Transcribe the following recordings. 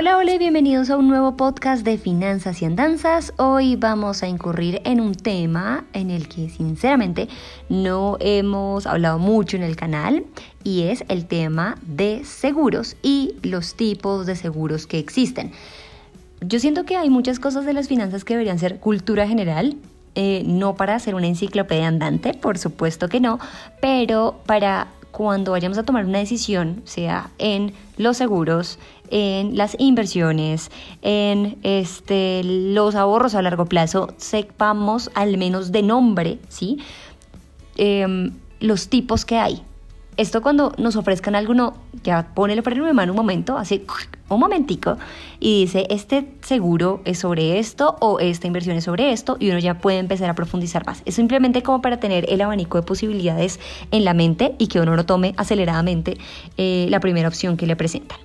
Hola, hola y bienvenidos a un nuevo podcast de Finanzas y Andanzas. Hoy vamos a incurrir en un tema en el que sinceramente no hemos hablado mucho en el canal y es el tema de seguros y los tipos de seguros que existen. Yo siento que hay muchas cosas de las finanzas que deberían ser cultura general, eh, no para hacer una enciclopedia andante, por supuesto que no, pero para cuando vayamos a tomar una decisión, sea en los seguros, en las inversiones, en este, los ahorros a largo plazo, sepamos al menos de nombre, ¿sí? Em, los tipos que hay. Esto cuando nos ofrezcan algo, no, ya pone el freno de mano un momento, así un momentico, y dice, este seguro es sobre esto o esta inversión es sobre esto, y uno ya puede empezar a profundizar más. Es simplemente como para tener el abanico de posibilidades en la mente y que uno lo tome aceleradamente eh, la primera opción que le presentan.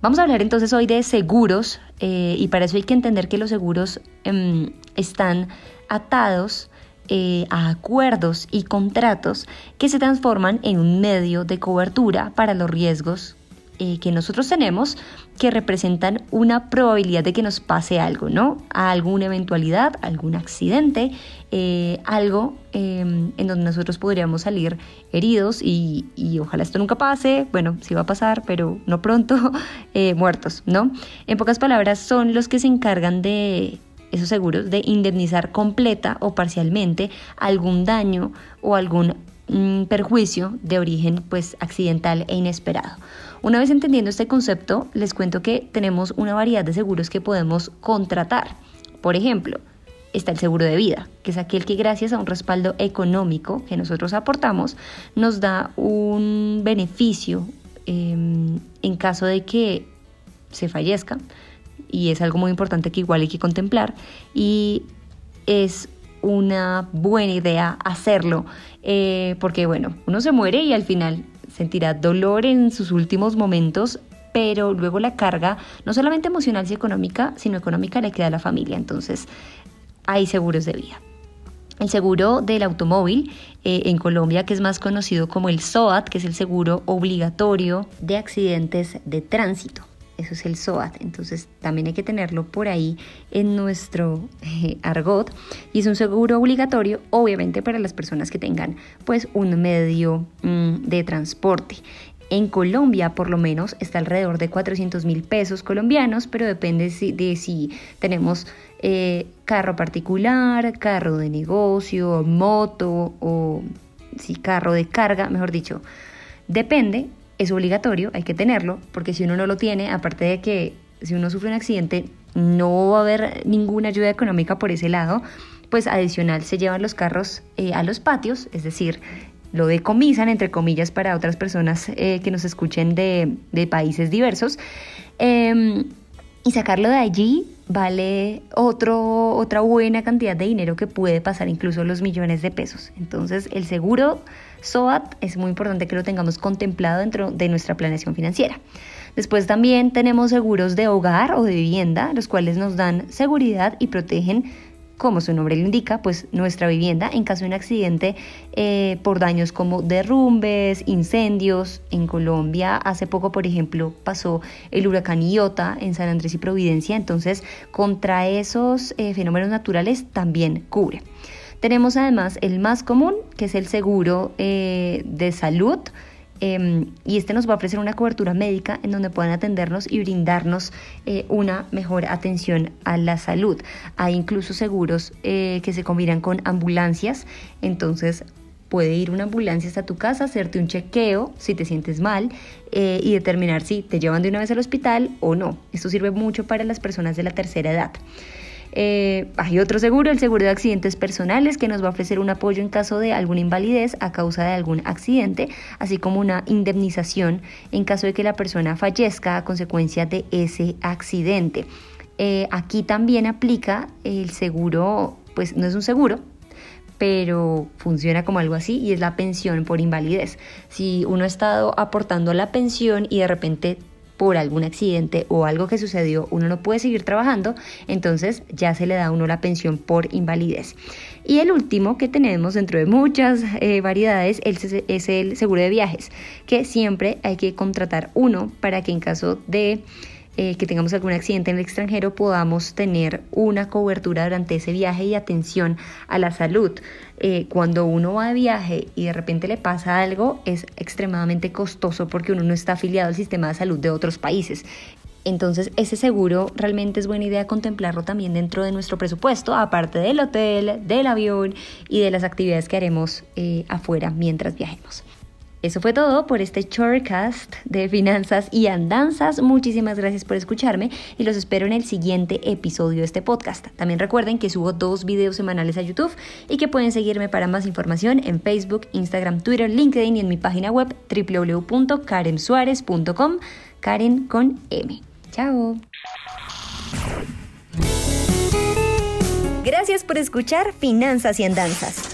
Vamos a hablar entonces hoy de seguros eh, y para eso hay que entender que los seguros em, están atados eh, a acuerdos y contratos que se transforman en un medio de cobertura para los riesgos eh, que nosotros tenemos que representan una probabilidad de que nos pase algo, ¿no? A alguna eventualidad, algún accidente, eh, algo em, en donde nosotros podríamos salir heridos y, y, ojalá esto nunca pase, bueno, sí va a pasar, pero no pronto, muertos, ¿no? En pocas palabras, son los que se encargan de esos seguros de indemnizar completa o parcialmente algún daño o algún mm, perjuicio de origen pues accidental e inesperado. Una vez entendiendo este concepto, les cuento que tenemos una variedad de seguros que podemos contratar. Por ejemplo, está el seguro de vida, que es aquel que gracias a un respaldo económico que nosotros aportamos, nos da un beneficio em, en caso de que se fallezca y es algo muy importante que igual hay que contemplar y es una buena idea hacerlo eh, porque bueno, uno se muere y al final sentirá dolor en sus últimos momentos, pero luego la carga, no solamente emocional y económica, sino económica le queda a la familia. Entonces, hay seguros de vida. El seguro del automóvil eh, en Colombia, que es más conocido como el SOAT, que es el seguro obligatorio de accidentes de tránsito eso es el SOAT, entonces también hay que tenerlo por ahí en nuestro eh, argot y es un seguro obligatorio obviamente para las personas que tengan pues un medio mm, de transporte. En Colombia por lo menos está alrededor de 400 mil pesos colombianos, pero depende de si tenemos eh, carro particular, carro de negocio, moto o si carro de carga, mejor dicho. Depende es obligatorio, hay que tenerlo, porque si uno no lo tiene, aparte de que si uno sufre un accidente, no va a haber ninguna ayuda económica por ese lado, pues adicional se llevan los carros eh, a los patios, es decir, lo decomisan, entre comillas, para otras personas eh, que nos escuchen de, países diversos. Em, y sacarlo de allí vale otra buena cantidad de dinero que puede pasar incluso los millones de pesos. Entonces el seguro SOAT es muy importante que lo tengamos contemplado dentro de nuestra planeación financiera. Después también tenemos seguros de hogar o de vivienda, los cuales nos dan seguridad y protegen como su nombre lo indica, pues nuestra vivienda en caso de un accidente eh, por daños como derrumbes, incendios. En Colombia hace poco, por ejemplo, pasó el huracán Iota en San Andrés y Providencia, entonces contra esos eh, fenómenos naturales también cubre. Tenemos además el más común, que es el seguro eh, de salud Em, y este nos va a ofrecer una cobertura médica en donde puedan atendernos y brindarnos eh, una mejor atención a la salud. Hay incluso seguros eh, que se combinan con ambulancias, entonces puede ir una ambulancia hasta tu casa, hacerte un chequeo si te sientes mal eh, y determinar si te llevan de una vez al hospital o no. Esto sirve mucho para las personas de la tercera edad. Eh, hay otro seguro, el seguro de accidentes personales, que nos va a ofrecer un apoyo en caso de alguna invalidez a causa de algún accidente, así como una indemnización en caso de que la persona fallezca a consecuencia de ese accidente. Eh, aquí también aplica el seguro, pues no es un seguro, pero funciona como algo así y es la pensión por invalidez. Si uno ha estado aportando la pensión y de repente por algún accidente o algo que sucedió uno no puede seguir trabajando, entonces ya se le da a uno la pensión por invalidez. Y el último que tenemos dentro de muchas eh, variedades es el seguro de viajes, que siempre hay que contratar uno para que en caso de eh, que tengamos algún accidente en el extranjero podamos tener una cobertura durante ese viaje y atención a la salud. Eh, cuando uno va de viaje y de repente le pasa algo es extremadamente costoso porque uno no está afiliado al sistema de salud de otros países. Entonces ese seguro realmente es buena idea contemplarlo también dentro de nuestro presupuesto, aparte del hotel, del avión y de las actividades que haremos eh, afuera mientras viajemos. Eso fue todo por este shortcast de finanzas y andanzas. Muchísimas gracias por escucharme y los espero en el siguiente episodio de este podcast. También recuerden que subo dos videos semanales a YouTube y que pueden seguirme para más información en Facebook, Instagram, Twitter, LinkedIn y en mi página web www.karensuarez.com. Karen con M. Chao. Gracias por escuchar Finanzas y Andanzas.